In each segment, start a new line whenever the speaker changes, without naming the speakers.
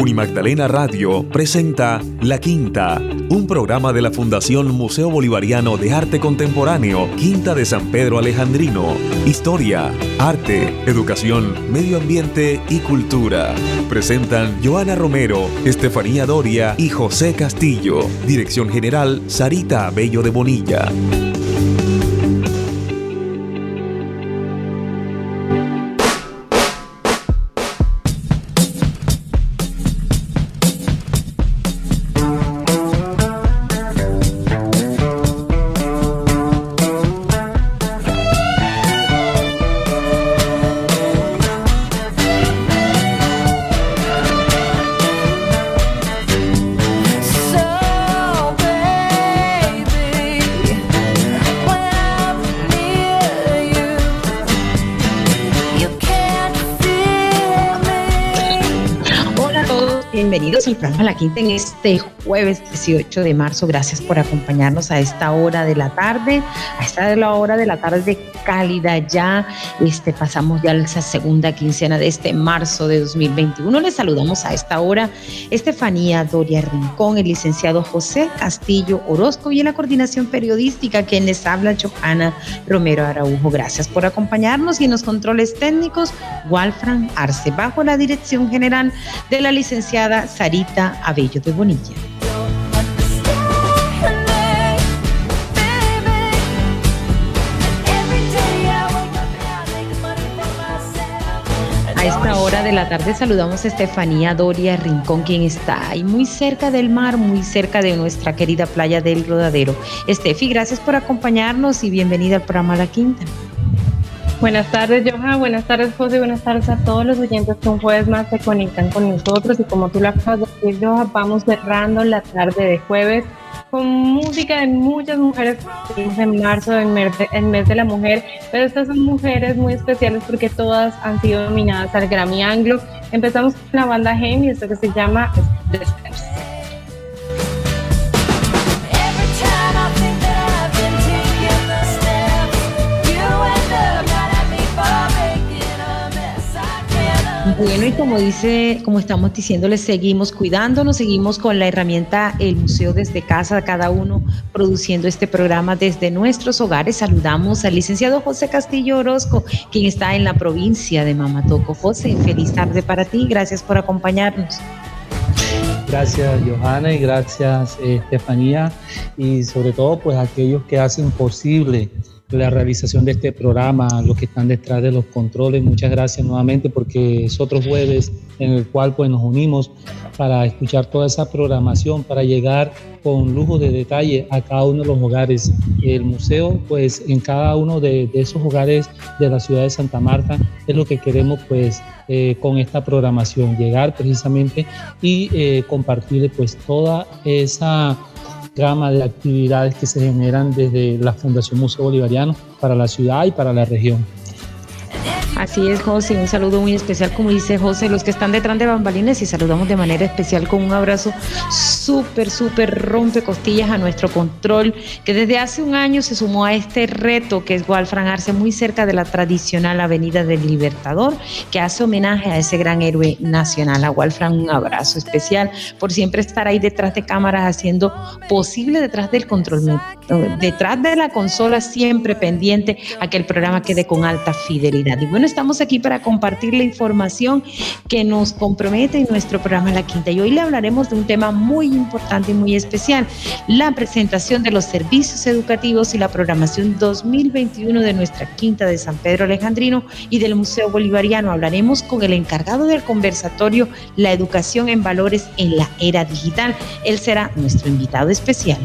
Unimagdalena Radio presenta La Quinta, un programa de la Fundación Museo Bolivariano de Arte Contemporáneo, Quinta de San Pedro Alejandrino. Historia, arte, educación, medio ambiente y cultura. Presentan Joana Romero, Estefanía Doria y José Castillo. Dirección General Sarita Bello de Bonilla.
La Quinta en este jueves 18 de marzo. Gracias por acompañarnos a esta hora de la tarde, a esta hora de la tarde cálida ya. Este, pasamos ya a la segunda quincena de este marzo de 2021. Les saludamos a esta hora Estefanía Doria Rincón, el licenciado José Castillo Orozco y en la coordinación periodística quien les habla Johanna Romero Araujo. Gracias por acompañarnos y en los controles técnicos Walfran Arce, bajo la dirección general de la licenciada Sarita Abello de Bonilla. Hora de la tarde saludamos a Estefanía Doria Rincón, quien está ahí muy cerca del mar, muy cerca de nuestra querida playa del Rodadero. Estefi, gracias por acompañarnos y bienvenida al programa La Quinta.
Buenas tardes, Johan. Buenas tardes, José. Buenas tardes a todos los oyentes que un jueves más se conectan con nosotros. Y como tú lo acabas de decir, Johan, vamos cerrando la tarde de jueves con música de muchas mujeres en marzo, en mes, mes de la mujer. Pero estas son mujeres muy especiales porque todas han sido nominadas al Grammy Anglo. Empezamos con la banda Gem y esto que se llama The Steps.
Bueno, y como dice, como estamos diciéndoles, seguimos cuidándonos, seguimos con la herramienta El Museo desde casa, cada uno produciendo este programa desde nuestros hogares. Saludamos al licenciado José Castillo Orozco, quien está en la provincia de Mamatoco. José, feliz tarde para ti, gracias por acompañarnos.
Gracias Johanna y gracias eh, Estefanía y sobre todo pues aquellos que hacen posible la realización de este programa, los que están detrás de los controles. Muchas gracias nuevamente porque es otro jueves en el cual pues nos unimos para escuchar toda esa programación, para llegar con lujo de detalle a cada uno de los hogares. El museo pues en cada uno de, esos hogares de la ciudad de Santa Marta es lo que queremos pues eh, con esta programación, llegar precisamente y eh, compartir pues toda esa gama de actividades que se generan desde la Fundación Museo Bolivariano para la ciudad y para la región.
Así es, José, un saludo muy especial, como dice José, los que están detrás de bambalines y saludamos de manera especial con un abrazo súper, súper rompe costillas a nuestro control, que desde hace un año se sumó a este reto que es Walfran Arce, muy cerca de la tradicional Avenida del Libertador, que hace homenaje a ese gran héroe nacional. A Walfran un abrazo especial por siempre estar ahí detrás de cámaras haciendo posible detrás del control, detrás de la consola, siempre pendiente a que el programa quede con alta fidelidad. Y bueno, estamos aquí para compartir la información que nos compromete en nuestro programa La Quinta. Y hoy le hablaremos de un tema muy importante y muy especial, la presentación de los servicios educativos y la programación 2021 de nuestra Quinta de San Pedro Alejandrino y del Museo Bolivariano. Hablaremos con el encargado del conversatorio La educación en valores en la era digital. Él será nuestro invitado especial.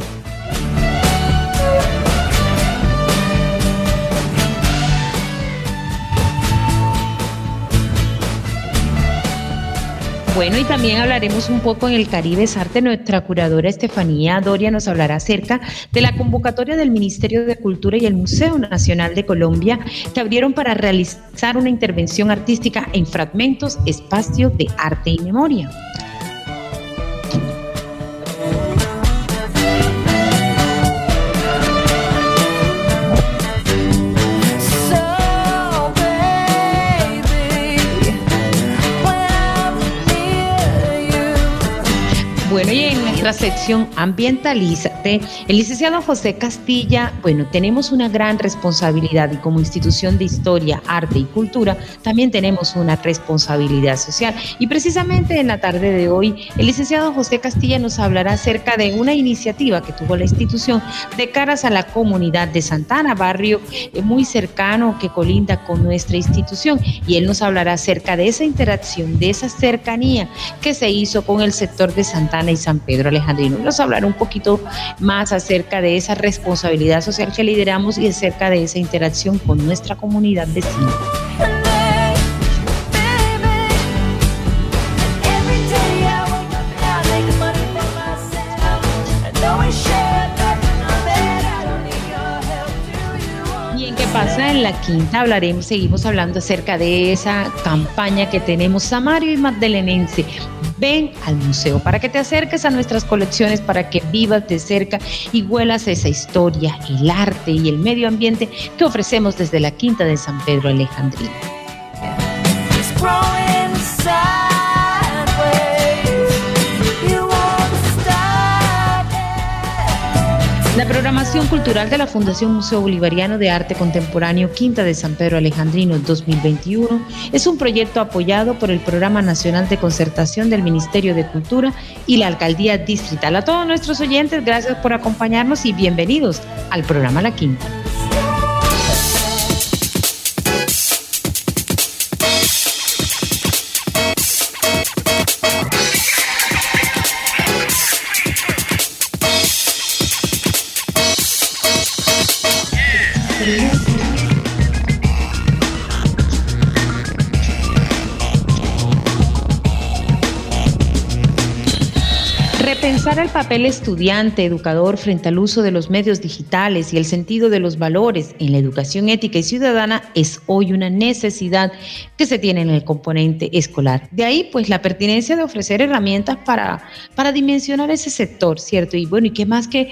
Bueno, y también hablaremos un poco en el Caribe Arte. Nuestra curadora Estefanía Doria nos hablará acerca de la convocatoria del Ministerio de Cultura y el Museo Nacional de Colombia que abrieron para realizar una intervención artística en fragmentos, espacio de arte y memoria. Nuestra sección Ambientalízate, el licenciado José Castilla, bueno, tenemos una gran responsabilidad y como institución de historia, arte y cultura, también tenemos una responsabilidad social. Y precisamente en la tarde de hoy, el licenciado José Castilla nos hablará acerca de una iniciativa que tuvo la institución de caras a la comunidad de Santana, barrio eh, muy cercano que colinda con nuestra institución. Y él nos hablará acerca de esa interacción, de esa cercanía que se hizo con el sector de Santana y San Pedro Alejandrino. Nos hablará un poquito más acerca de esa responsabilidad social que lideramos y acerca de esa interacción con nuestra comunidad vecina. pasa en la quinta hablaremos, seguimos hablando acerca de esa campaña que tenemos Samario y Magdalenense. Ven al museo para que te acerques a nuestras colecciones, para que vivas de cerca y huelas esa historia, el arte y el medio ambiente que ofrecemos desde la quinta de San Pedro Alejandrino. La programación cultural de la Fundación Museo Bolivariano de Arte Contemporáneo Quinta de San Pedro Alejandrino 2021 es un proyecto apoyado por el Programa Nacional de Concertación del Ministerio de Cultura y la Alcaldía Distrital. A todos nuestros oyentes, gracias por acompañarnos y bienvenidos al programa La Quinta. El papel estudiante, educador frente al uso de los medios digitales y el sentido de los valores en la educación ética y ciudadana es hoy una necesidad que se tiene en el componente escolar. De ahí, pues, la pertinencia de ofrecer herramientas para, para dimensionar ese sector, ¿cierto? Y bueno, ¿y qué más que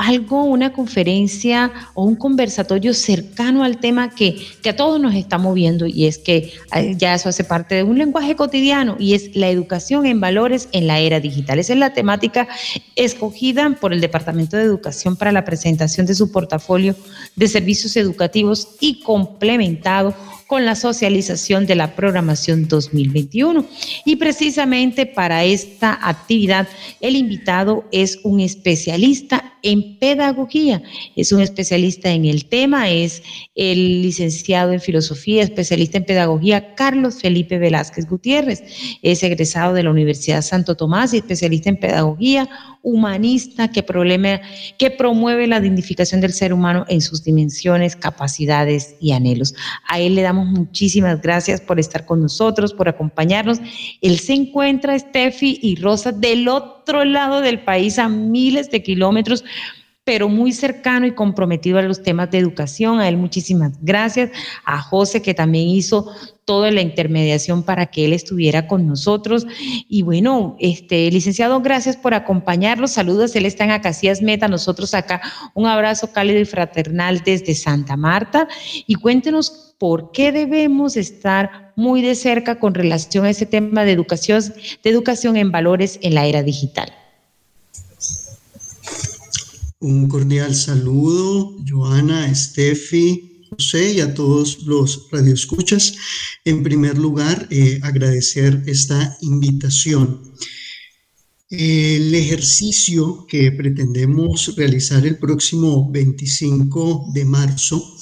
algo, una conferencia o un conversatorio cercano al tema que, que a todos nos está moviendo y es que eh, ya eso hace parte de un lenguaje cotidiano y es la educación en valores en la era digital. Esa es la temática escogida por el Departamento de Educación para la presentación de su portafolio de servicios educativos y complementado con la socialización de la programación 2021. Y precisamente para esta actividad, el invitado es un especialista en pedagogía, es un especialista en el tema, es el licenciado en filosofía, especialista en pedagogía, Carlos Felipe Velázquez Gutiérrez, es egresado de la Universidad Santo Tomás y especialista en pedagogía, humanista que, promueve la dignificación del ser humano en sus dimensiones, capacidades y anhelos. A él le damos muchísimas gracias por estar con nosotros, por acompañarnos. Él se encuentra, Steffi y Rosa, del otro lado del país, a miles de kilómetros pero muy cercano y comprometido a los temas de educación. A él muchísimas gracias. A José, que también hizo toda la intermediación para que él estuviera con nosotros. Y bueno, este licenciado, gracias por acompañarnos. Saludos, él está en Acacias Meta, nosotros acá un abrazo cálido y fraternal desde Santa Marta. Y cuéntenos por qué debemos estar muy de cerca con relación a ese tema de educación, de educación en valores en la era digital.
Un cordial saludo, Joana, Steffi, José y a todos los radioescuchas. En primer lugar, eh, agradecer esta invitación. El ejercicio que pretendemos realizar el próximo 25 de marzo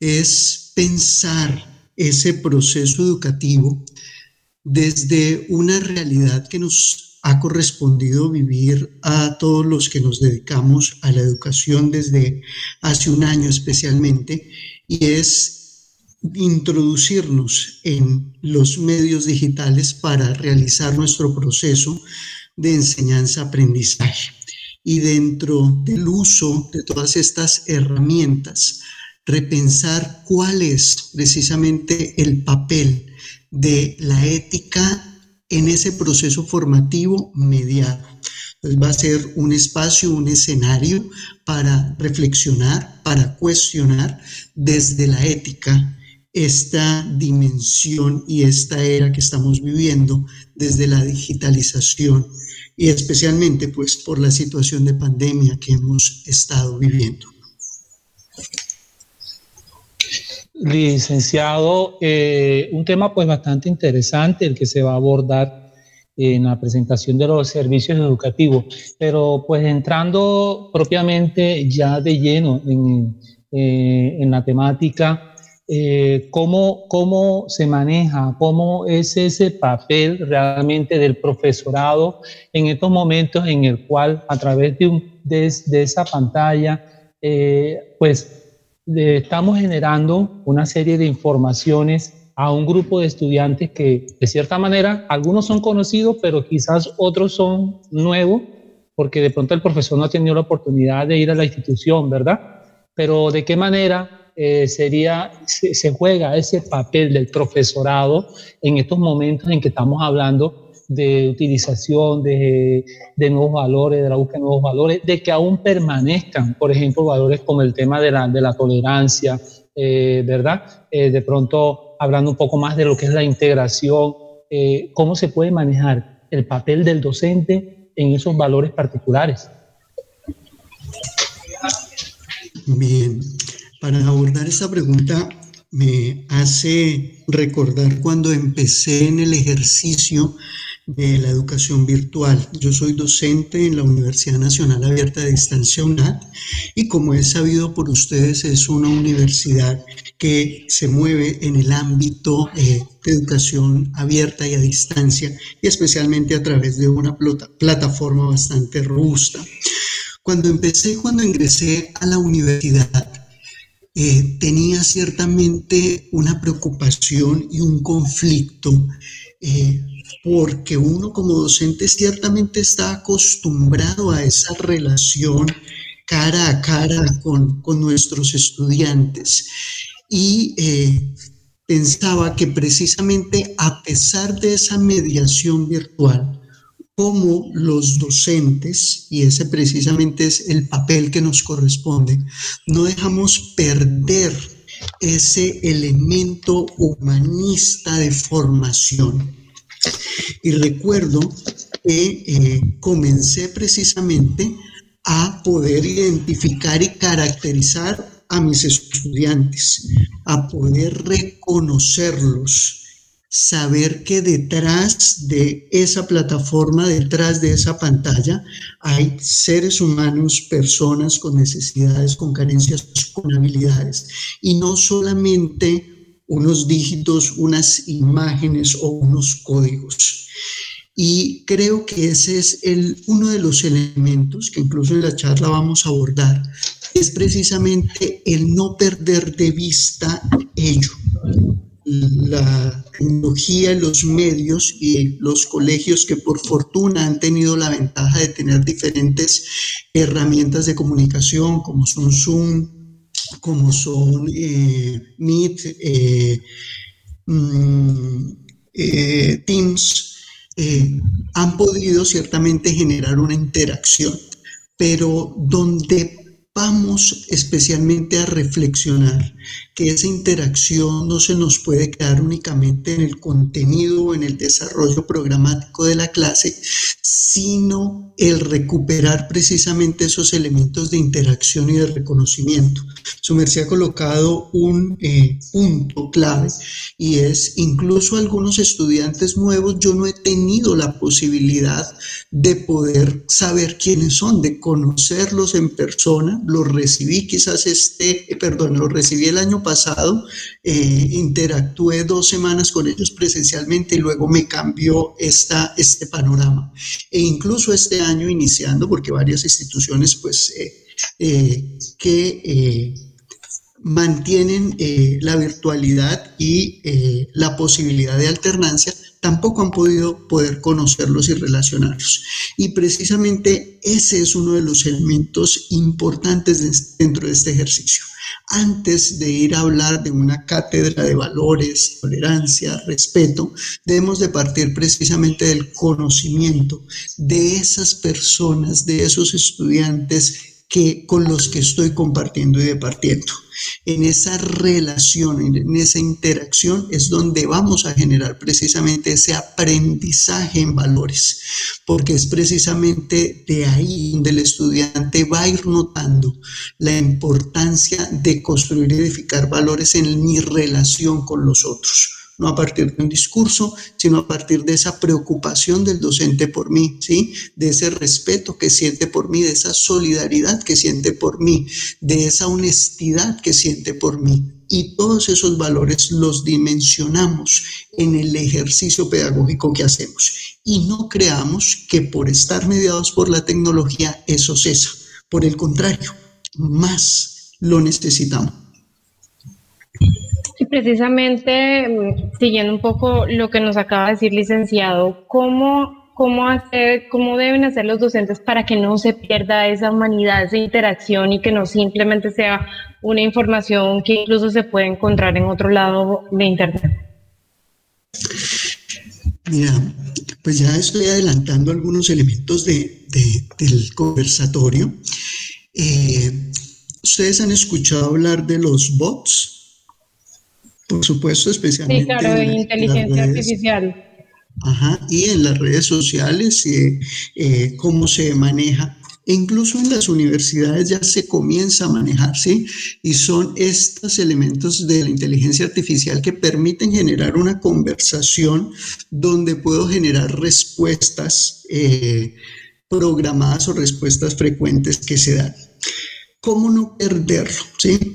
es pensar ese proceso educativo desde una realidad que nos ha correspondido vivir a todos los que nos dedicamos a la educación desde hace un año especialmente, y es introducirnos en los medios digitales para realizar nuestro proceso de enseñanza-aprendizaje. Y dentro del uso de todas estas herramientas, repensar cuál es precisamente el papel de la ética en ese proceso formativo mediado. Entonces va a ser un espacio, un escenario para reflexionar, para cuestionar desde la ética esta dimensión y esta era que estamos viviendo desde la digitalización y especialmente pues por la situación de pandemia que hemos estado viviendo.
Licenciado, eh, un tema pues bastante interesante el que se va a abordar en la presentación de los servicios educativos, pero pues entrando propiamente ya de lleno en, eh, en la temática, eh, ¿cómo, ¿cómo se maneja, cómo es ese papel realmente del profesorado en estos momentos en el cual a través de, de, de esa pantalla, pues estamos generando una serie de informaciones a un grupo de estudiantes que de cierta manera algunos son conocidos, pero quizás otros son nuevos, porque de pronto el profesor no ha tenido la oportunidad de ir a la institución, ¿verdad? Pero de qué manera eh, sería, se, juega ese papel del profesorado en estos momentos en que estamos hablando de utilización de, de, nuevos valores, de la búsqueda de nuevos valores, de que aún permanezcan, por ejemplo, valores como el tema de la, de la tolerancia, eh, ¿verdad? Eh, de pronto, hablando un poco más de lo que es la integración, eh, cómo se puede manejar el papel del docente en esos valores particulares.
Bien, para abordar esa pregunta me hace recordar cuando empecé en el ejercicio de la educación virtual. Yo soy docente en la Universidad Nacional Abierta de Distancia UNAD y como es sabido por ustedes es una universidad que se mueve en el ámbito eh, de educación abierta y a distancia y especialmente a través de una plataforma bastante robusta. Cuando empecé, cuando ingresé a la universidad, eh, tenía ciertamente una preocupación y un conflicto eh, porque uno como docente ciertamente está acostumbrado a esa relación cara a cara con, nuestros estudiantes. Y eh, pensaba que precisamente a pesar de esa mediación virtual, como los docentes, y ese precisamente es el papel que nos corresponde, no dejamos perder ese elemento humanista de formación y recuerdo que eh, comencé precisamente a poder identificar y caracterizar a mis estudiantes, a poder reconocerlos, saber que detrás de esa plataforma, detrás de esa pantalla, hay seres humanos, personas con necesidades, con carencias, con habilidades, y no solamente unos dígitos, unas imágenes o unos códigos. Y creo que ese es el, uno de los elementos que incluso en la charla vamos a abordar, es precisamente el no perder de vista ello. La tecnología, los medios y los colegios que por fortuna han tenido la ventaja de tener diferentes herramientas de comunicación como son Zoom, como son eh, Meet, eh, mm, eh, Teams, han podido ciertamente generar una interacción, pero donde vamos especialmente a reflexionar que esa interacción no se nos puede quedar únicamente en el contenido o en el desarrollo programático de la clase, sino el recuperar precisamente esos elementos de interacción y de reconocimiento. Su merced ha colocado un eh, punto clave y es incluso algunos estudiantes nuevos yo no he tenido la posibilidad de poder saber quiénes son, de conocerlos en persona, los recibí quizás este, eh, perdón, los recibí el año pasado, eh, interactué dos semanas con ellos presencialmente y luego me cambió esta, este panorama. E incluso este año iniciando, porque varias instituciones pues eh, que mantienen la virtualidad y la posibilidad de alternancia, tampoco han podido poder conocerlos y relacionarlos. Y precisamente ese es uno de los elementos importantes dentro de este ejercicio. Antes de ir a hablar de una cátedra de valores, tolerancia, respeto, debemos de partir precisamente del conocimiento de esas personas, de esos estudiantes que con los que estoy compartiendo y departiendo. En esa relación, en esa interacción es donde vamos a generar precisamente ese aprendizaje en valores, porque es precisamente de ahí donde el estudiante va a ir notando la importancia de construir y edificar valores en mi relación con los otros no a partir de un discurso, sino a partir de esa preocupación del docente por mí, ¿sí? De ese respeto que siente por mí, de esa solidaridad que siente por mí, de esa honestidad que siente por mí. Y todos esos valores los dimensionamos en el ejercicio pedagógico que hacemos. Y no creamos que por estar mediados por la tecnología eso cesa. Por el contrario, más lo necesitamos.
Y precisamente, mm, siguiendo un poco lo que nos acaba de decir licenciado, ¿cómo, cómo, hacer, ¿cómo deben hacer los docentes para que no se pierda esa humanidad, esa interacción y que no simplemente sea una información que incluso se puede encontrar en otro lado de Internet?
Mira, pues ya estoy adelantando algunos elementos de, del conversatorio. Eh, Ustedes han escuchado hablar de los bots por supuesto, especialmente.
Sí, claro, en inteligencia artificial.
Ajá, y en las redes sociales, eh, eh, cómo se maneja. E incluso en las universidades ya se comienza a manejar, ¿sí? Y son estos elementos de la inteligencia artificial que permiten generar una conversación donde puedo generar respuestas eh, programadas o respuestas frecuentes que se dan. ¿Cómo no perderlo? ¿Sí?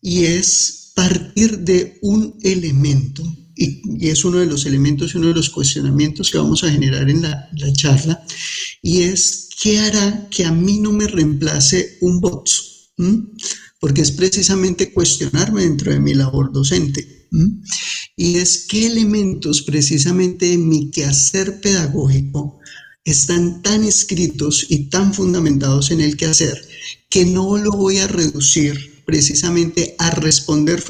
Y es partir de un elemento, y, es uno de los elementos y uno de los cuestionamientos que vamos a generar en la, charla, y es, ¿qué hará que a mí no me reemplace un bot? Porque es precisamente cuestionarme dentro de mi labor docente. Y es qué elementos precisamente en mi quehacer pedagógico están tan escritos y tan fundamentados en el quehacer que no lo voy a reducir precisamente a responder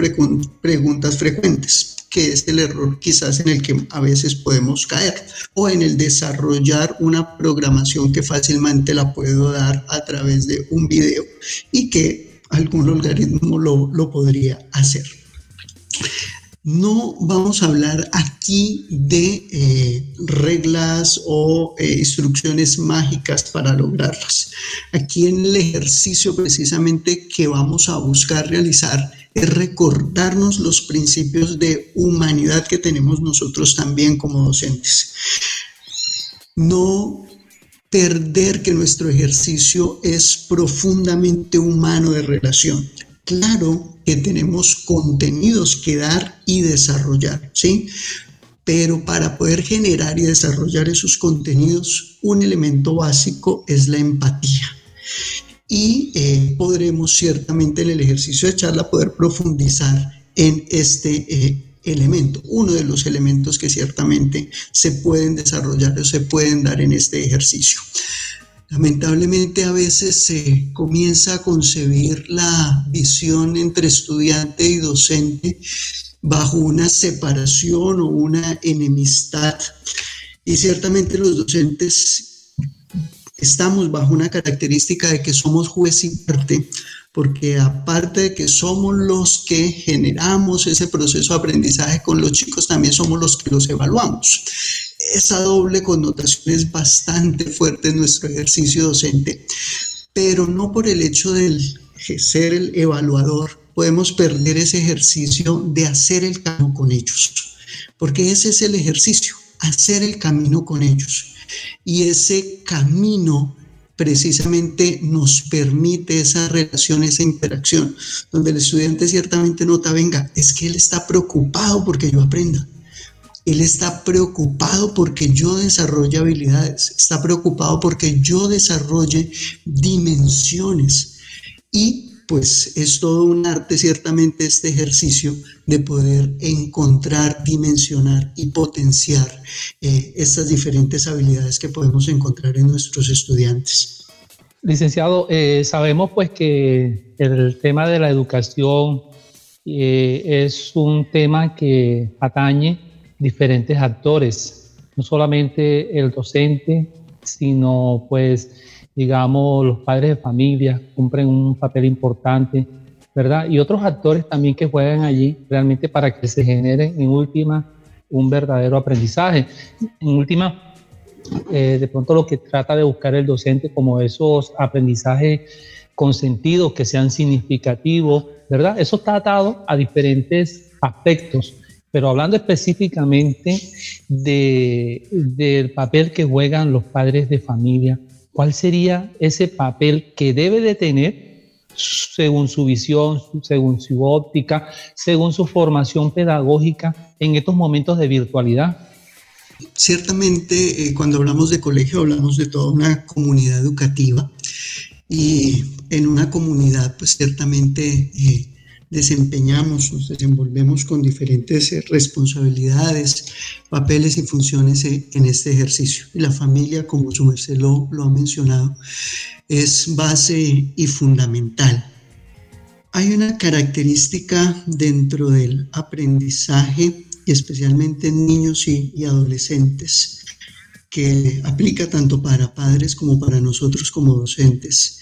preguntas frecuentes, que es el error quizás en el que a veces podemos caer, o en el desarrollar una programación que fácilmente la puedo dar a través de un video y que algún algoritmo lo, lo podría hacer. No vamos a hablar aquí de eh, reglas o eh, instrucciones mágicas para lograrlas. Aquí en el ejercicio precisamente que vamos a buscar realizar es recordarnos los principios de humanidad que tenemos nosotros también como docentes. No perder que nuestro ejercicio es profundamente humano de relación. Claro que tenemos contenidos que dar y desarrollar, ¿sí? Pero para poder generar y desarrollar esos contenidos, un elemento básico es la empatía. Y eh, podremos ciertamente en el ejercicio de charla poder profundizar en este eh, elemento, uno de los elementos que ciertamente se pueden desarrollar o se pueden dar en este ejercicio. Lamentablemente a veces se comienza a concebir la visión entre estudiante y docente bajo una separación o una enemistad. Y ciertamente los docentes estamos bajo una característica de que somos juez y parte, porque aparte de que somos los que generamos ese proceso de aprendizaje con los chicos, también somos los que los evaluamos esa doble connotación es bastante fuerte en nuestro ejercicio docente, pero no por el hecho de ser el evaluador podemos perder ese ejercicio de hacer el camino con ellos, porque ese es el ejercicio, hacer el camino con ellos. Y ese camino precisamente nos permite esa relación, esa interacción, donde el estudiante ciertamente nota, venga, es que él está preocupado porque yo aprenda él está preocupado porque yo desarrolle habilidades, está preocupado porque yo desarrolle dimensiones. Y pues es todo un arte ciertamente este ejercicio de poder encontrar, dimensionar y potenciar eh, estas diferentes habilidades que podemos encontrar en nuestros estudiantes.
Licenciado, eh, sabemos pues que el tema de la educación eh, es un tema que atañe diferentes actores, no solamente el docente, sino pues digamos, los padres de familia cumplen un papel importante, ¿verdad? Y otros actores también que juegan allí realmente para que se genere en última un verdadero aprendizaje. En última, eh, de pronto lo que trata de buscar el docente como esos aprendizajes consentidos que sean significativos, ¿verdad? Eso está atado a diferentes aspectos, pero hablando específicamente de, del papel que juegan los padres de familia, ¿cuál sería ese papel que debe de tener según su visión, según su óptica, según su formación pedagógica en estos momentos de virtualidad?
Ciertamente, eh, cuando hablamos de colegio, hablamos de toda una comunidad educativa y en una comunidad, pues ciertamente eh, desempeñamos, nos desenvolvemos con diferentes eh, responsabilidades, papeles y funciones en este ejercicio. Y la familia, como su merced lo, lo ha mencionado, es base y fundamental. Hay una característica dentro del aprendizaje y especialmente en niños y, adolescentes que aplica tanto para padres como para nosotros como docentes.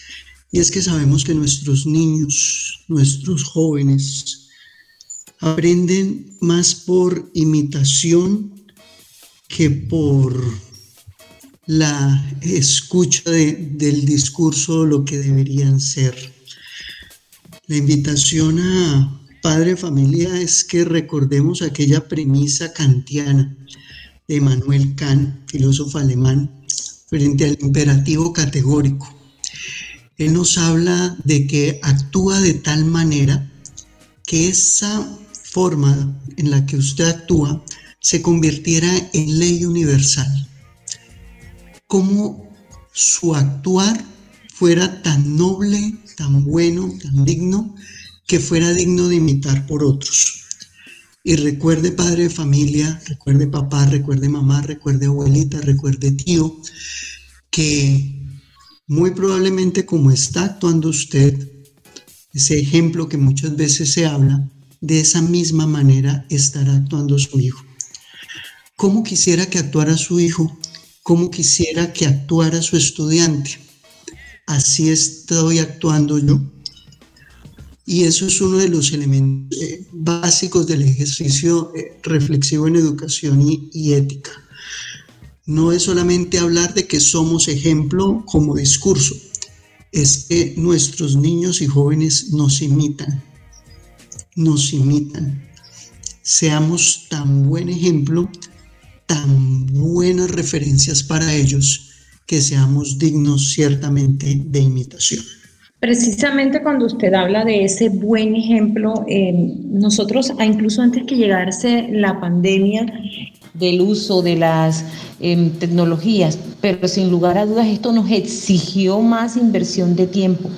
Y es que sabemos que nuestros niños, nuestros jóvenes, aprenden más por imitación que por la escucha del discurso, lo que deberían ser. La invitación a padre familia es que recordemos aquella premisa kantiana de Manuel Kant, filósofo alemán, frente al imperativo categórico. Él nos habla de que actúa de tal manera que esa forma en la que usted actúa se convirtiera en ley universal cómo su actuar fuera tan noble, tan bueno, tan digno, que fuera digno de imitar por otros. Y recuerde padre de familia, recuerde papá, recuerde mamá, recuerde abuelita, recuerde tío, que muy probablemente como está actuando usted, ese ejemplo que muchas veces se habla, de esa misma manera estará actuando su hijo. ¿Cómo quisiera que actuara su hijo? cómo quisiera que actuara su estudiante. Así estoy actuando yo. Y eso es uno de los elementos eh, básicos del ejercicio eh, reflexivo en educación y, ética. No es solamente hablar de que somos ejemplo como discurso, es que nuestros niños y jóvenes nos imitan, nos imitan. Seamos tan buen ejemplo tan buenas referencias para ellos que seamos dignos ciertamente de imitación.
Precisamente cuando usted habla de ese buen ejemplo, eh, nosotros, incluso antes que llegase la pandemia, del uso de las em, tecnologías, pero sin lugar a dudas esto nos exigió más inversión de tiempo.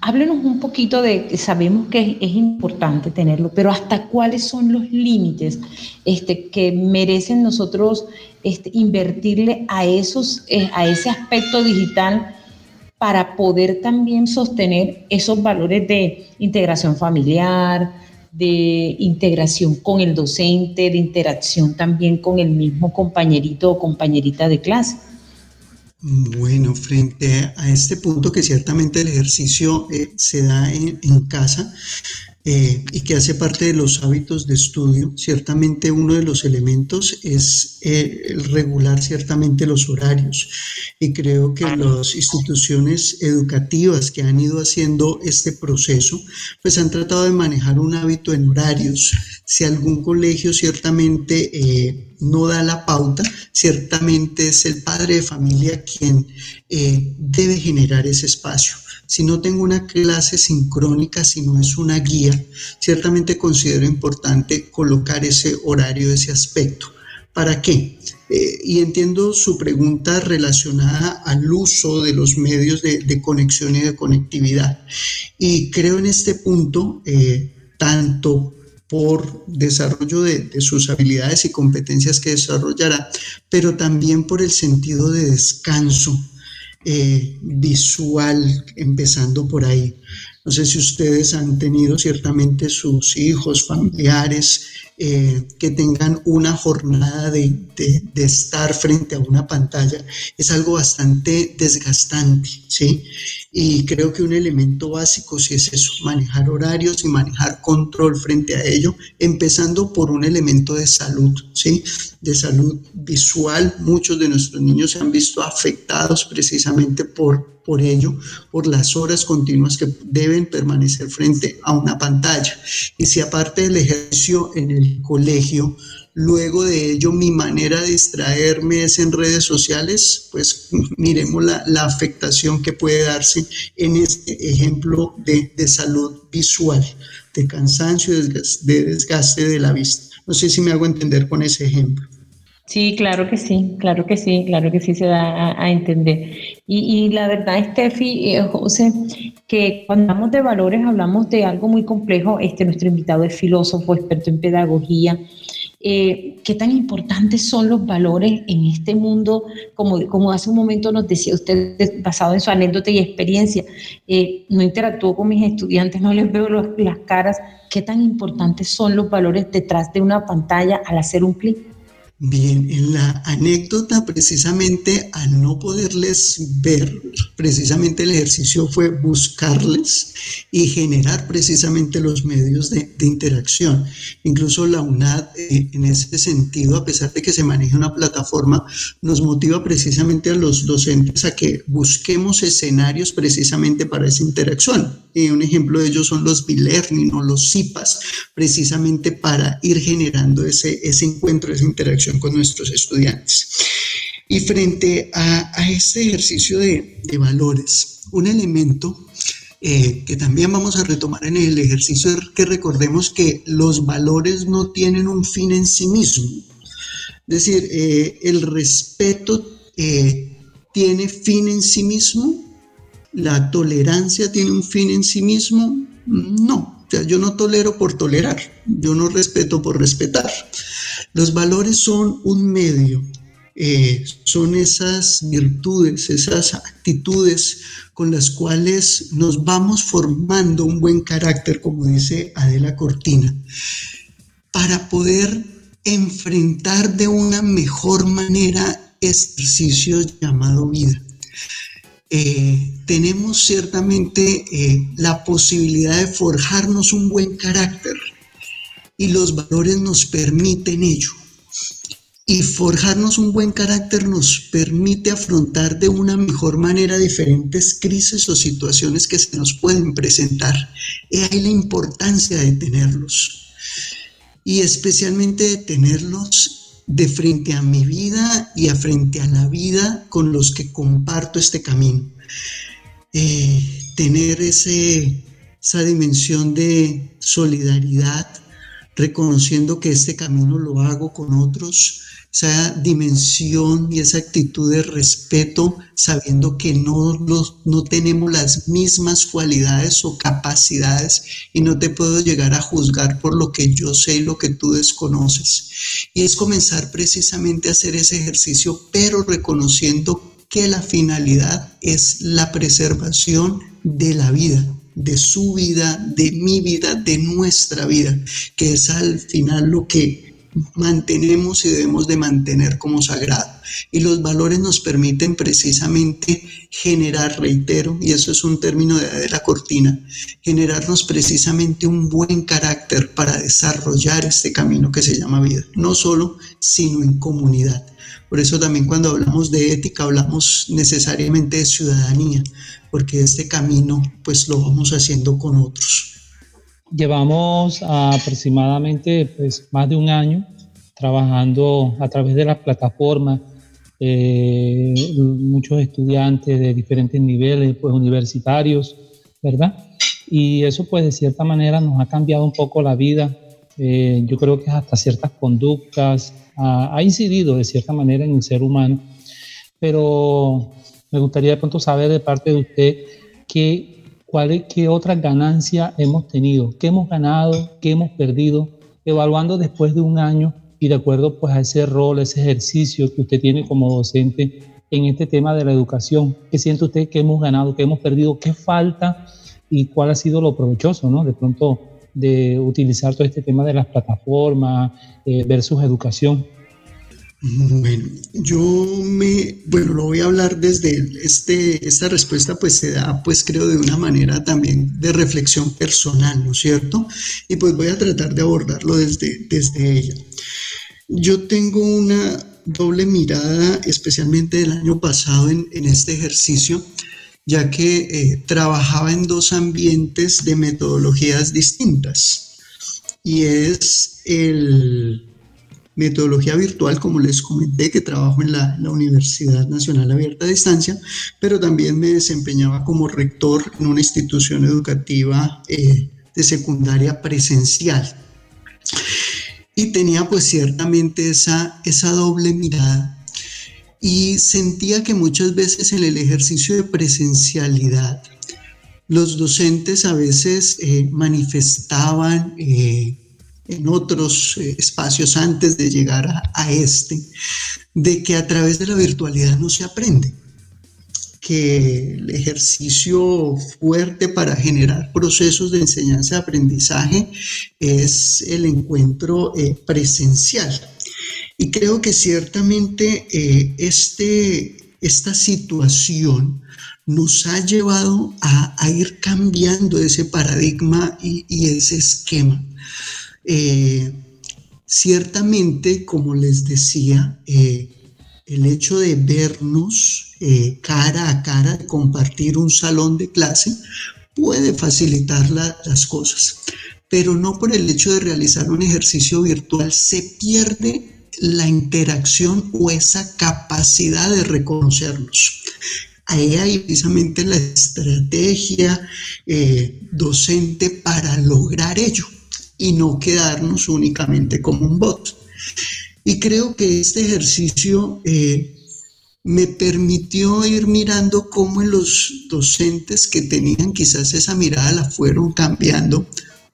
Háblenos un poquito de, sabemos que es, importante tenerlo, pero hasta cuáles son los límites este, que merecen nosotros este, invertirle a, esos, eh, a ese aspecto digital para poder también sostener esos valores de integración familiar, de integración con el docente, de interacción también con el mismo compañerito o compañerita de clase.
Bueno, frente a este punto que ciertamente el ejercicio eh, se da en, casa eh, y que hace parte de los hábitos de estudio, ciertamente uno de los elementos es eh, el regular ciertamente los horarios. Y creo que las instituciones educativas que han ido haciendo este proceso, pues han tratado de manejar un hábito en horarios. Si algún colegio ciertamente no da la pauta, ciertamente es el padre de familia quien eh, debe generar ese espacio. Si no tengo una clase sincrónica, si no es una guía, ciertamente considero importante colocar ese horario, ese aspecto. ¿Para qué? Eh, y entiendo su pregunta relacionada al uso de los medios de, conexión y de conectividad. Y creo en este punto, eh, tanto por desarrollo de, sus habilidades y competencias que desarrollará, pero también por el sentido de descanso eh, visual, empezando por ahí. No sé si ustedes han tenido ciertamente sus hijos, familiares, eh, que tengan una jornada de, de, estar frente a una pantalla es algo bastante desgastante, ¿sí? Y creo que un elemento básico sí es eso, manejar horarios y manejar control frente a ello, empezando por un elemento de salud, ¿sí? De salud visual. Muchos de nuestros niños se han visto afectados precisamente por por ello, por las horas continuas que deben permanecer frente a una pantalla. Y si aparte del ejercicio en el colegio, luego de ello mi manera de distraerme es en redes sociales, pues miremos la, la afectación que puede darse en este ejemplo de, de salud visual, de cansancio, de desgaste de la vista. No sé si me hago entender con ese ejemplo.
Sí, claro que sí, claro que sí, claro que sí se da a, entender. Y, la verdad, Steffi, eh, José, que cuando hablamos de valores hablamos de algo muy complejo. Este, nuestro invitado es filósofo, experto en pedagogía. Eh, ¿Qué tan importantes son los valores en este mundo? Como, como hace un momento nos decía usted, basado en su anécdota y experiencia, eh, no interactúo con mis estudiantes, no les veo las caras. ¿Qué tan importantes son los valores detrás de una pantalla al hacer un clic?
Bien, en la anécdota precisamente al no poderles ver, precisamente el ejercicio fue buscarles y generar precisamente los medios de, interacción. Incluso la UNAD eh, en ese sentido, a pesar de que se maneja una plataforma, nos motiva precisamente a los docentes a que busquemos escenarios precisamente para esa interacción. Y un ejemplo de ello son los B-Learning o los CIPAS, precisamente para ir generando ese, ese encuentro, esa interacción con nuestros estudiantes. Y frente a, este ejercicio de, valores, un elemento eh, que también vamos a retomar en el ejercicio es que recordemos que los valores no tienen un fin en sí mismo. Es decir, eh, el respeto eh, tiene fin en sí mismo, la tolerancia tiene un fin en sí mismo, no. O sea, yo no tolero por tolerar, yo no respeto por respetar. Los valores son un medio, eh, son esas virtudes, esas actitudes con las cuales nos vamos formando un buen carácter, como dice Adela Cortina, para poder enfrentar de una mejor manera este ejercicio llamado vida. Eh, tenemos ciertamente eh, la posibilidad de forjarnos un buen carácter y los valores nos permiten ello. Y forjarnos un buen carácter nos permite afrontar de una mejor manera diferentes crisis o situaciones que se nos pueden presentar. Y ahí la importancia de tenerlos. Y especialmente de tenerlos de frente a mi vida y a frente a la vida con los que comparto este camino. Eh, tener ese, esa dimensión de solidaridad, reconociendo que este camino lo hago con otros, esa dimensión y esa actitud de respeto, sabiendo que no, no tenemos las mismas cualidades o capacidades y no te puedo llegar a juzgar por lo que yo sé y lo que tú desconoces. Y es comenzar precisamente a hacer ese ejercicio, pero reconociendo que la finalidad es la preservación de la vida, de su vida, de mi vida, de nuestra vida, que es al final lo que mantenemos y debemos de mantener como sagrado. Y los valores nos permiten precisamente generar, reitero, y eso es un término de, la cortina, generarnos precisamente un buen carácter para desarrollar este camino que se llama vida, no solo, sino en comunidad. Por eso también cuando hablamos de ética hablamos necesariamente de ciudadanía, porque este camino pues lo vamos haciendo con otros.
Llevamos aproximadamente pues, más de un año trabajando a través de las plataformas, eh, muchos estudiantes de diferentes niveles, pues universitarios, ¿verdad? Y eso pues de cierta manera nos ha cambiado un poco la vida. Eh, yo creo que hasta ciertas conductas ha, ha, incidido de cierta manera en el ser humano, pero me gustaría de pronto saber de parte de usted qué cuál qué otras ganancias hemos tenido, qué hemos ganado, qué hemos perdido, evaluando después de un año y de acuerdo pues a ese rol, ese ejercicio que usted tiene como docente en este tema de la educación. ¿Qué siente usted que hemos ganado, qué hemos perdido, qué falta y cuál ha sido lo provechoso, ¿no? De pronto de utilizar todo este tema de las plataformas eh, versus educación?
Bueno, yo me, bueno, lo voy a hablar desde este, esta respuesta pues se da pues creo de una manera también de reflexión personal, ¿no es cierto? Y pues voy a tratar de abordarlo desde, desde ella. Yo tengo una doble mirada, especialmente del año pasado en, en este ejercicio, ya que eh, trabajaba en dos ambientes de metodologías distintas. Y es el metodología virtual, como les comenté, que trabajo en la, Universidad Nacional Abierta a Distancia, pero también me desempeñaba como rector en una institución educativa eh, de secundaria presencial. Y tenía pues ciertamente esa, esa doble mirada y sentía que muchas veces en el ejercicio de presencialidad los docentes a veces eh, manifestaban eh, en otros eh, espacios antes de llegar a, este, de que a través de la virtualidad no se aprende, que el ejercicio fuerte para generar procesos de enseñanza-aprendizaje es el encuentro presencial y creo que ciertamente eh, este, esta situación nos ha llevado a, ir cambiando ese paradigma y, ese esquema. Eh, ciertamente, como les decía, eh, el hecho de vernos cara a cara, de compartir un salón de clase, puede facilitar las cosas, pero no por el hecho de realizar un ejercicio virtual se pierde la interacción o esa capacidad de reconocernos. Ahí hay precisamente la estrategia eh, docente para lograr ello y no quedarnos únicamente como un bot. Y creo que este ejercicio eh, me permitió ir mirando cómo los docentes que tenían quizás esa mirada la fueron cambiando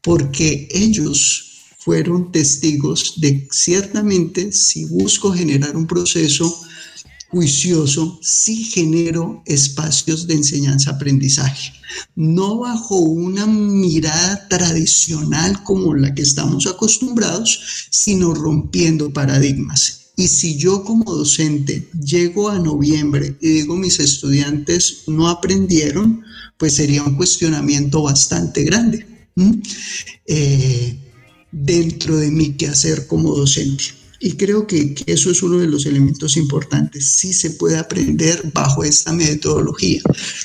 porque ellos fueron testigos de ciertamente si busco generar un proceso juicioso, sí genero espacios de enseñanza-aprendizaje, no bajo una mirada tradicional como la que estamos acostumbrados, sino rompiendo paradigmas. Y si yo como docente llego a noviembre y digo mis estudiantes no aprendieron, pues sería un cuestionamiento bastante grande dentro de mi quehacer como docente. Y creo que, eso es uno de los elementos importantes. Sí se puede aprender bajo esta metodología.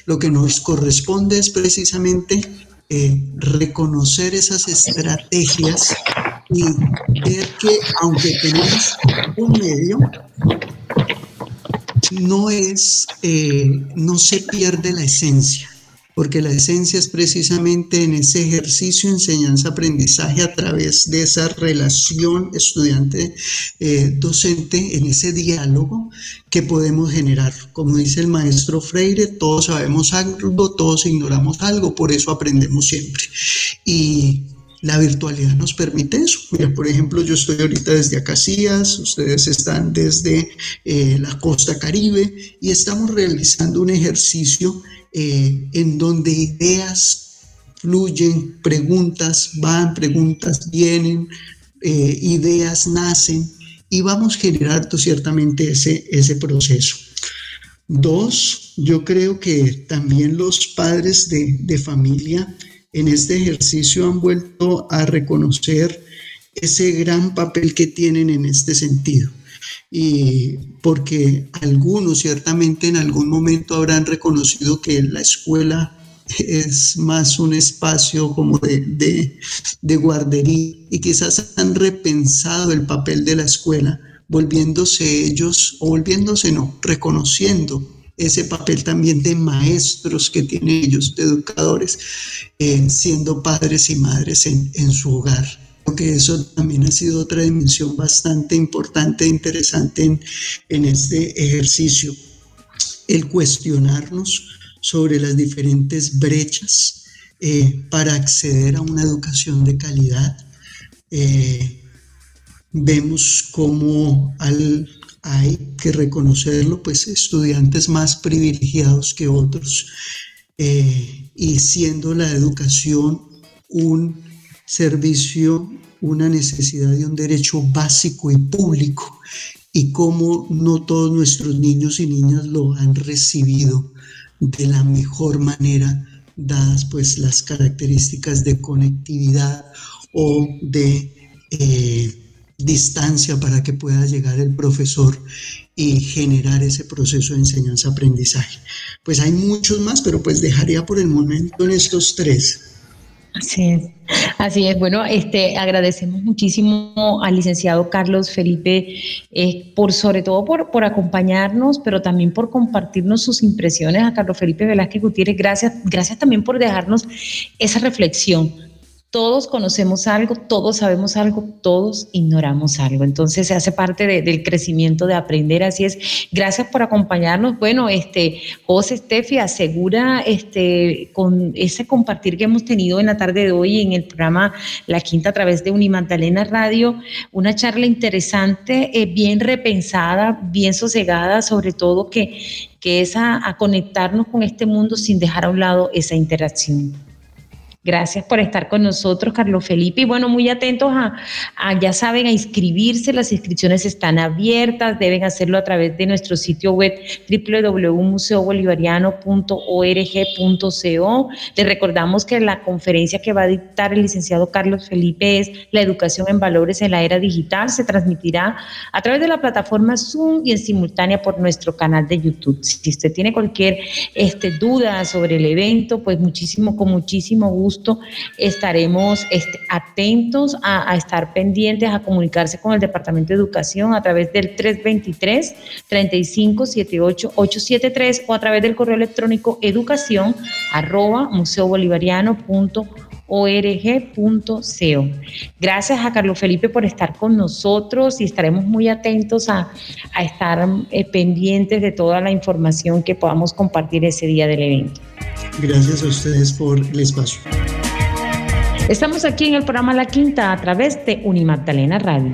Lo que nos corresponde es precisamente eh, reconocer esas estrategias y ver que aunque tenemos un medio, no es, eh, no se pierde la esencia porque la esencia es precisamente en ese ejercicio enseñanza-aprendizaje a través de esa relación estudiante-docente, en ese diálogo que podemos generar. Como dice el maestro Freire, todos sabemos algo, todos ignoramos algo, por eso aprendemos siempre. Y la virtualidad nos permite eso. Mira, por ejemplo, yo estoy ahorita desde Acacias, ustedes están desde eh, la costa caribe y estamos realizando un ejercicio eh, en donde ideas fluyen, preguntas van, preguntas vienen, eh, ideas nacen y vamos generando ciertamente ese, ese proceso. Dos, yo creo que también los padres de, de familia en este ejercicio han vuelto a reconocer ese gran papel que tienen en este sentido. Y porque algunos ciertamente en algún momento habrán reconocido que la escuela es más un espacio como de, de, guardería y quizás han repensado el papel de la escuela, volviéndose ellos, o volviéndose no, reconociendo ese papel también de maestros que tienen ellos, de educadores, eh, siendo padres y madres en, en su hogar que eso también ha sido otra dimensión bastante importante e interesante en, este ejercicio, el cuestionarnos sobre las diferentes brechas eh, para acceder a una educación de calidad. Eh, vemos cómo hay que reconocerlo, pues estudiantes más privilegiados que otros, eh, y siendo la educación un servicio una necesidad y un derecho básico y público y cómo no todos nuestros niños y niñas lo han recibido de la mejor manera dadas pues las características de conectividad o de eh, distancia para que pueda llegar el profesor y generar ese proceso de enseñanza-aprendizaje. Pues hay muchos más, pero pues dejaría por el momento en estos tres.
Así es. Así es. Bueno, este, agradecemos muchísimo al licenciado Carlos Felipe eh, por sobre todo por, por acompañarnos, pero también por compartirnos sus impresiones a Carlos Felipe Velázquez Gutiérrez. Gracias, gracias también por dejarnos esa reflexión todos conocemos algo, todos sabemos algo, todos ignoramos algo. Entonces se hace parte del crecimiento de aprender. Así es. Gracias por acompañarnos. Bueno, este, José Steffi asegura este, con ese compartir que hemos tenido en la tarde de hoy en el programa La Quinta a través de Unimagdalena Radio, una charla interesante, eh, bien repensada, bien sosegada, sobre todo que, que es a conectarnos con este mundo sin dejar a un lado esa interacción. Gracias por estar con nosotros, Carlos Felipe. Y bueno, muy atentos a, ya saben, a inscribirse. Las inscripciones están abiertas. Deben hacerlo a través de nuestro sitio web www.museobolivariano.org.co. Les recordamos que la conferencia que va a dictar el licenciado Carlos Felipe es La educación en valores en la era digital. Se transmitirá a través de la plataforma Zoom y en simultánea por nuestro canal de YouTube. Si usted tiene cualquier este, duda sobre el evento, pues muchísimo, con muchísimo gusto estaremos este, atentos a, estar pendientes, a comunicarse con el Departamento de Educación a través del 323 3578 873 o a través del correo electrónico educación arroba org.co. Gracias a Carlos Felipe por estar con nosotros y estaremos muy atentos a, estar eh, pendientes de toda la información que podamos compartir ese día del evento.
Gracias a ustedes por el espacio.
Estamos aquí en el programa La Quinta a través de Unimagdalena Radio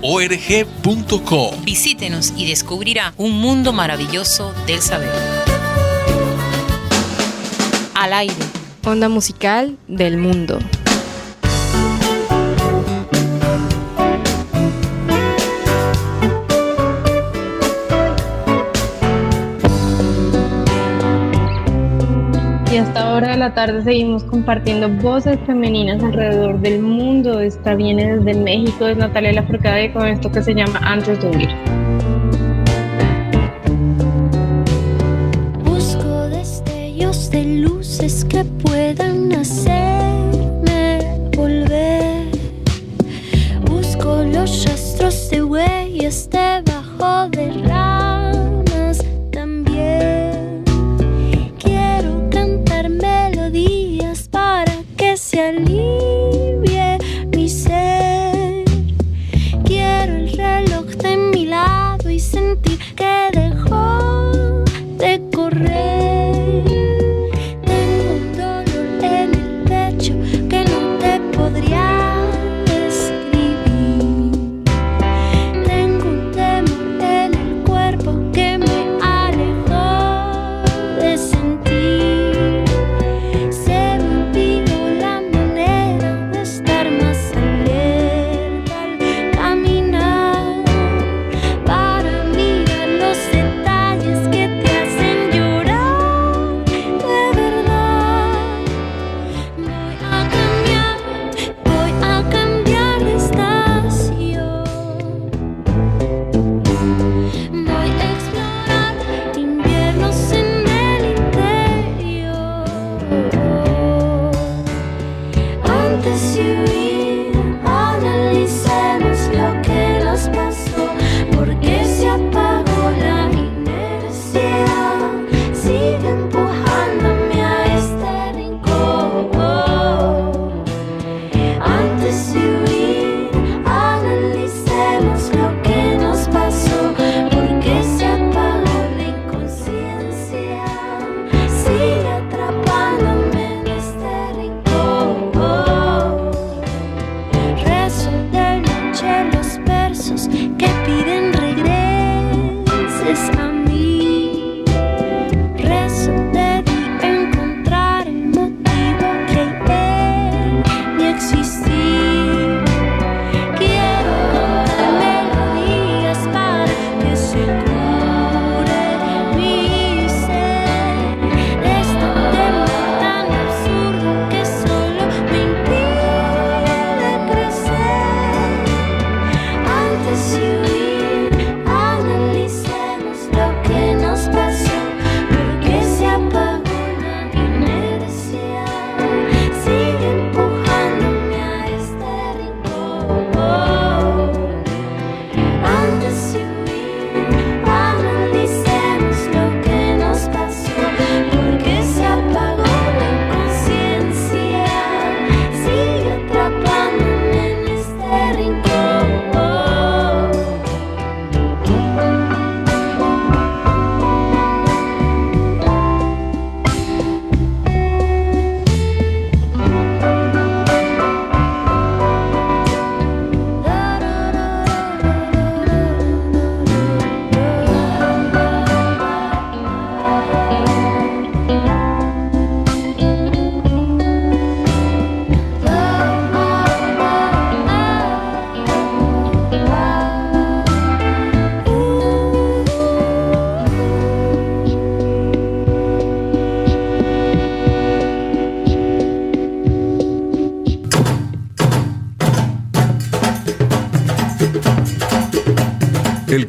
org.co.
Visítenos y descubrirá un mundo maravilloso del saber.
Al aire, onda musical del mundo.
Ahora de la tarde seguimos compartiendo voces femeninas alrededor del mundo. Esta viene desde México, es Natalia Lafourcade con esto que se llama Antes de huir.
Busco destellos de luces que puedan hacerme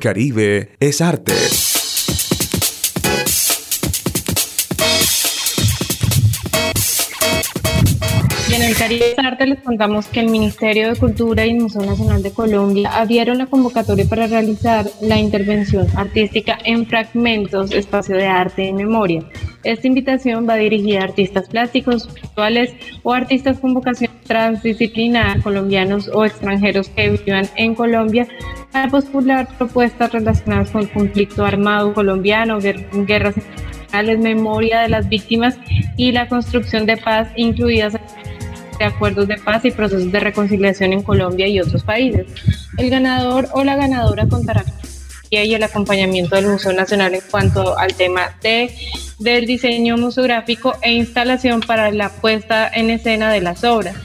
Caribe es arte.
Y en el Caribe Arte les contamos que el Ministerio de Cultura y el Museo Nacional de Colombia abrieron la convocatoria para realizar la intervención artística en fragmentos, espacio de arte y memoria. Esta invitación va dirigida a artistas plásticos, virtuales o artistas con vocación transdisciplinar, colombianos o extranjeros que vivan en Colombia, para postular propuestas relacionadas con el conflicto armado colombiano, guerras internacionales, memoria de las víctimas y la construcción de paz, incluidas de acuerdos de paz y procesos de reconciliación en Colombia y otros países. El ganador o la ganadora contará y el acompañamiento del Museo Nacional en cuanto al tema de, del diseño museográfico e instalación para la puesta en escena de las obras.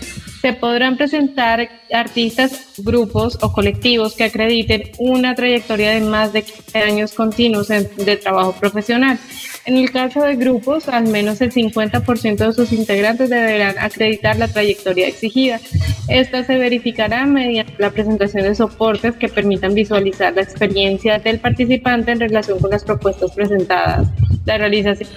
Se podrán presentar artistas, grupos o colectivos que acrediten una trayectoria de más de 15 años continuos de trabajo profesional. En el caso de grupos, al menos el 50% de sus integrantes deberán acreditar la trayectoria exigida. Esta se verificará mediante la presentación de soportes que permitan visualizar la experiencia del participante en relación con las propuestas presentadas, la realización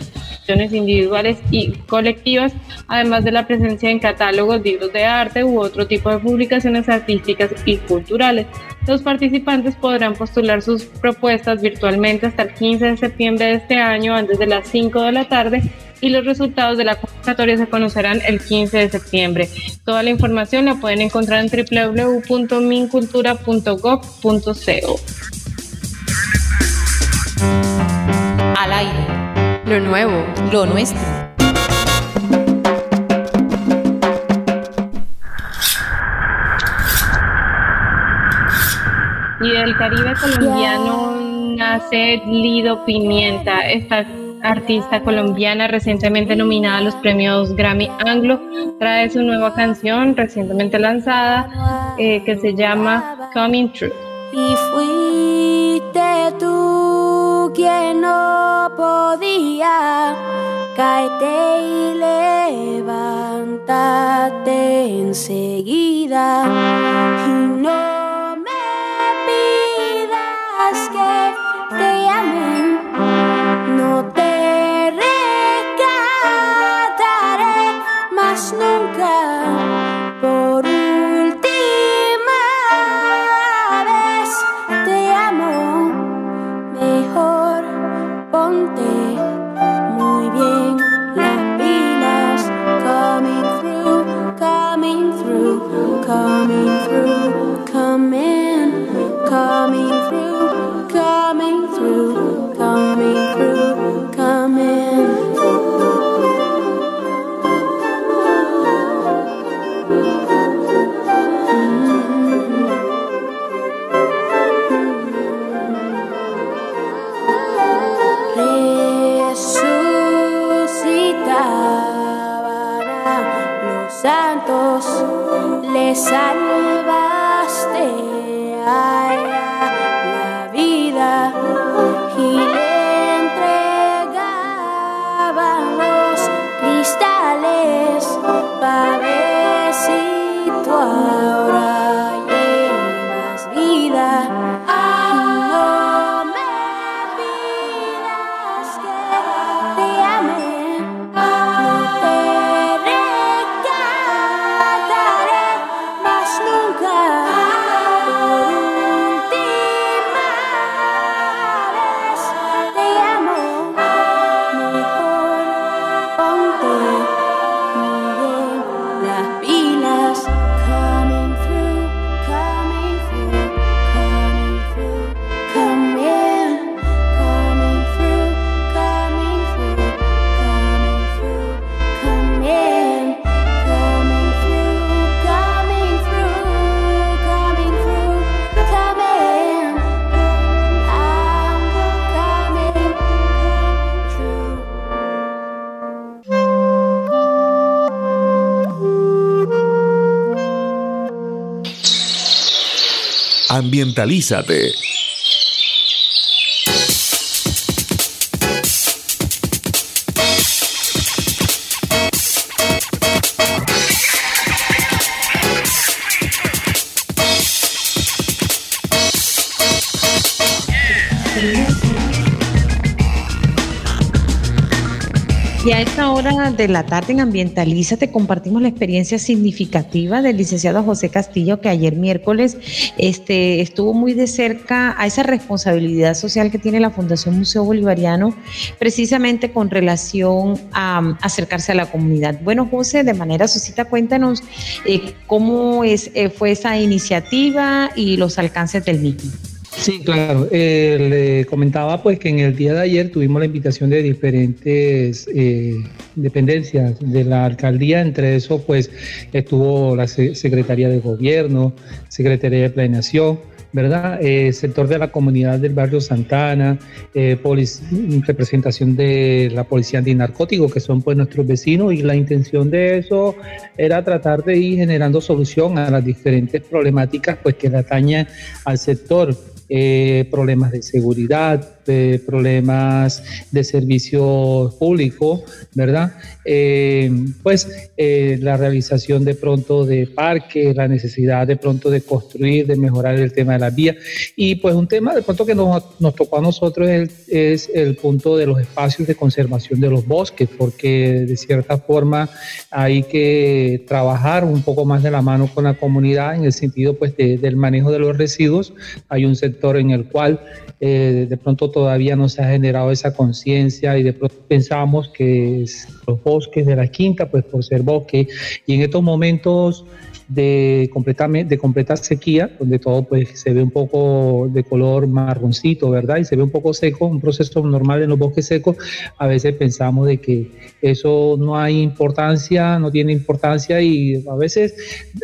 individuales y colectivas, además de la presencia en catálogos, libros de arte u otro tipo de publicaciones artísticas y culturales. Los participantes podrán postular sus propuestas virtualmente hasta el 15 de septiembre de este año antes de las 5 de la tarde y los resultados de la convocatoria se conocerán el 15 de septiembre. Toda la información la pueden encontrar en www.mincultura.gov.co.
Al aire.
Lo nuevo.
Lo nuestro.
Y del Caribe colombiano nace Lido Pimienta, esta artista colombiana recientemente nominada a los premios Grammy Anglo, trae su nueva canción recientemente lanzada eh, que se llama Coming True.
Y fuiste quien no podía, caerte y levántate enseguida. Y no me pidas que te llame, no te rescataré más nunca. Por les
Ambientalízate.
Hora de la tarde en Ambientalízate compartimos la experiencia significativa del licenciado José Castillo, que ayer miércoles este, estuvo muy de cerca a esa responsabilidad social que tiene la Fundación Museo Bolivariano, precisamente con relación a, acercarse a la comunidad. Bueno, José, de manera suscita, cuéntanos eh, cómo es, eh, fue esa iniciativa y los alcances del mismo.
Sí, claro. Eh, le comentaba pues que en el día de ayer tuvimos la invitación de diferentes eh, dependencias de la alcaldía, entre eso pues estuvo la Secretaría de Gobierno, Secretaría de Planeación, ¿verdad? Eh, sector de la comunidad del barrio Santana, eh, representación de la policía antinarcótico, que son pues nuestros vecinos, y la intención de eso era tratar de ir generando solución a las diferentes problemáticas pues que le atañen al sector eh, problemas de seguridad, problemas de servicio público, ¿verdad? Eh, pues eh, la realización de pronto de parques, la necesidad de pronto de construir, de mejorar el tema de las vías. Y pues un tema de pronto que nos, nos tocó a nosotros es, es, el punto de los espacios de conservación de los bosques, porque de cierta forma hay que trabajar un poco más de la mano con la comunidad en el sentido pues del manejo de los residuos. Hay un sector en el cual eh, de pronto todavía no se ha generado esa conciencia y de pronto pensábamos que los bosques de la quinta, pues por ser bosque, y en estos momentos de, completamente, de completa sequía, donde todo pues se ve un poco de color marroncito, ¿verdad? Y se ve un poco seco, un proceso normal en los bosques secos, a veces pensamos de que eso no hay importancia, no tiene importancia y a veces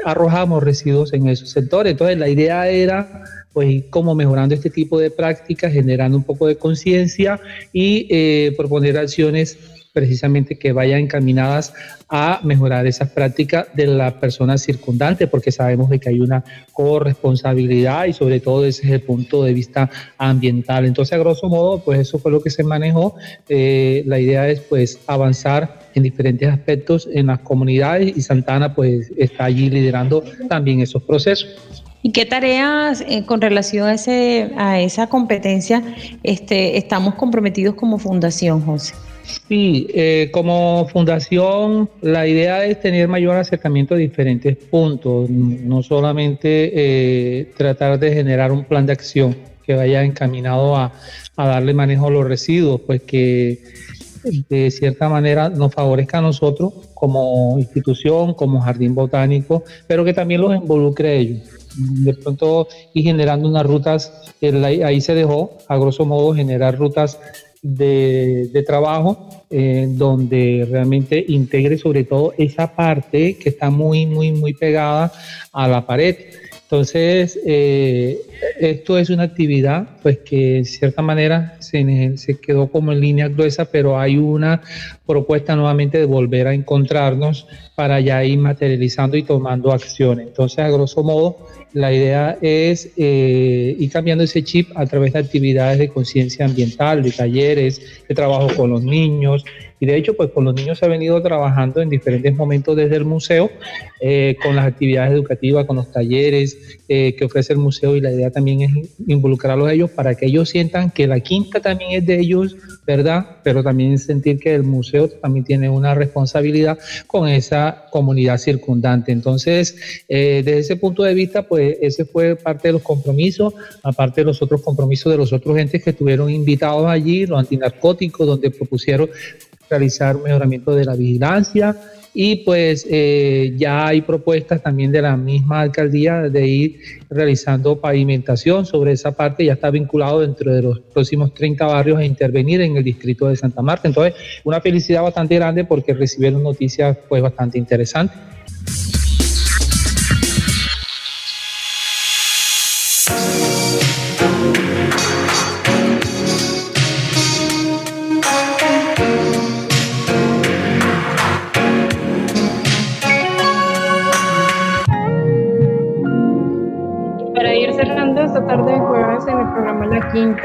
arrojamos residuos en esos sectores. Entonces la idea era pues ir como mejorando este tipo de prácticas, generando un poco de conciencia y eh, proponer acciones precisamente que vayan encaminadas a mejorar esas prácticas de la persona circundante, porque sabemos de que hay una corresponsabilidad y sobre todo es el punto de vista ambiental. Entonces, a grosso modo, pues eso fue lo que se manejó. Eh, la idea es pues avanzar en diferentes aspectos en las comunidades y Santana pues está allí liderando también esos procesos.
¿Y qué tareas eh, con relación a, ese, a esa competencia este, estamos comprometidos como fundación, José?
Sí, eh, como fundación la idea es tener mayor acercamiento a diferentes puntos, no solamente eh, tratar de generar un plan de acción que vaya encaminado a, a darle manejo a los residuos, pues que de cierta manera nos favorezca a nosotros como institución, como jardín botánico, pero que también los involucre a ellos de pronto y generando unas rutas, ahí se dejó, a grosso modo, generar rutas de, de trabajo eh, donde realmente integre sobre todo esa parte que está muy, muy, muy pegada a la pared. Entonces, eh, esto es una actividad pues que en cierta manera se, se, quedó como en línea gruesa, pero hay una propuesta nuevamente de volver a encontrarnos para ya ir materializando y tomando acciones. Entonces, a grosso modo, la idea es eh, ir cambiando ese chip a través de actividades de conciencia ambiental, de talleres, de trabajo con los niños. Y de hecho, pues con los niños se ha venido trabajando en diferentes momentos desde el museo, eh, con las actividades educativas, con los talleres eh, que ofrece el museo. Y la idea también es involucrarlos a ellos para que ellos sientan que la quinta también es de ellos, ¿verdad? Pero también sentir que el museo también tiene una responsabilidad con esa comunidad circundante. Entonces, desde ese punto de vista, pues ese fue parte de los compromisos, aparte de los otros compromisos de los otros entes que estuvieron invitados allí, los antinarcóticos, donde propusieron realizar un mejoramiento de la vigilancia y pues eh, ya hay propuestas también de la misma alcaldía de ir realizando pavimentación sobre esa parte, ya está vinculado dentro de los próximos 30 barrios a intervenir en el distrito de Santa Marta. Entonces, una felicidad bastante grande porque recibieron noticias pues bastante interesantes.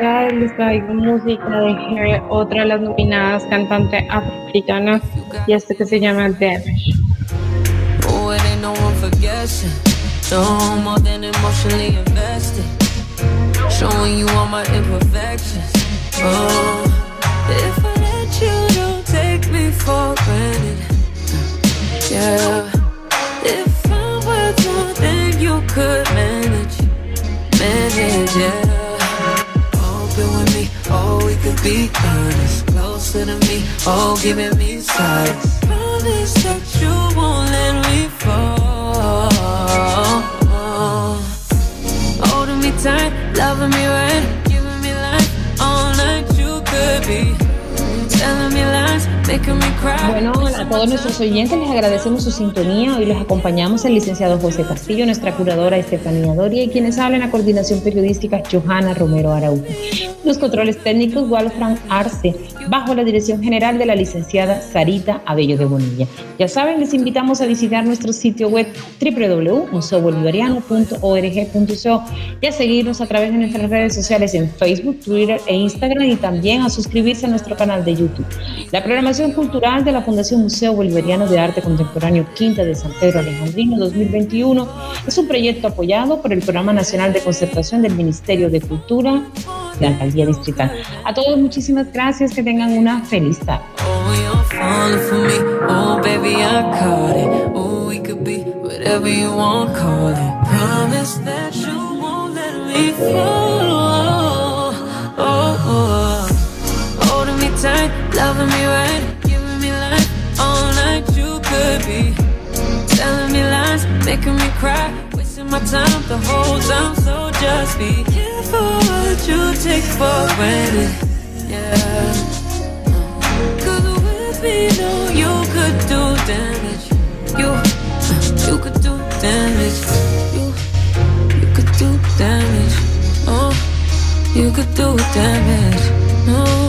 Quinta les traigo música de otra de las nominadas cantantes africanas, y este que se llama Damage. Oh, it ain't no one for guessing. No more than emotionally invested. Showing you all my imperfections. Oh, if I let you, don't take me
for granted. Yeah. If I were more than you could manage, manage, yeah. Oh, we could be honest. Closer to me, oh, giving me signs. Promise that you won't let me fall. Holding me tight, loving me right, giving me life all night. You could be telling me lies.
Bueno, a todos nuestros oyentes les agradecemos su sintonía. Hoy les acompañamos el licenciado José Castillo, nuestra curadora Estefanía Doria y quienes hablan la coordinación periodística Johanna Romero Araujo. Los controles técnicos Wolfram Arce, bajo la dirección general de la licenciada Sarita Abello de Bonilla. Ya saben, les invitamos a visitar nuestro sitio web www.museobolivariano.org.co y a seguirnos a través de nuestras redes sociales en Facebook, Twitter e Instagram y también a suscribirse a nuestro canal de YouTube. La programación cultural de la Fundación Museo Bolivariano de Arte Contemporáneo Quinta de San Pedro Alejandrino 2021 es un proyecto apoyado por el Programa Nacional de Concertación del Ministerio de Cultura de Alcaldía Distrital. A todos muchísimas gracias, que tengan una feliz tarde.
Could be telling me lies, making me cry, wasting my time the whole time. So just be careful what you take for granted. Yeah. Cause with me, no, you could do damage. You, you could do damage. You, you could do damage. Oh, you could do damage. Oh.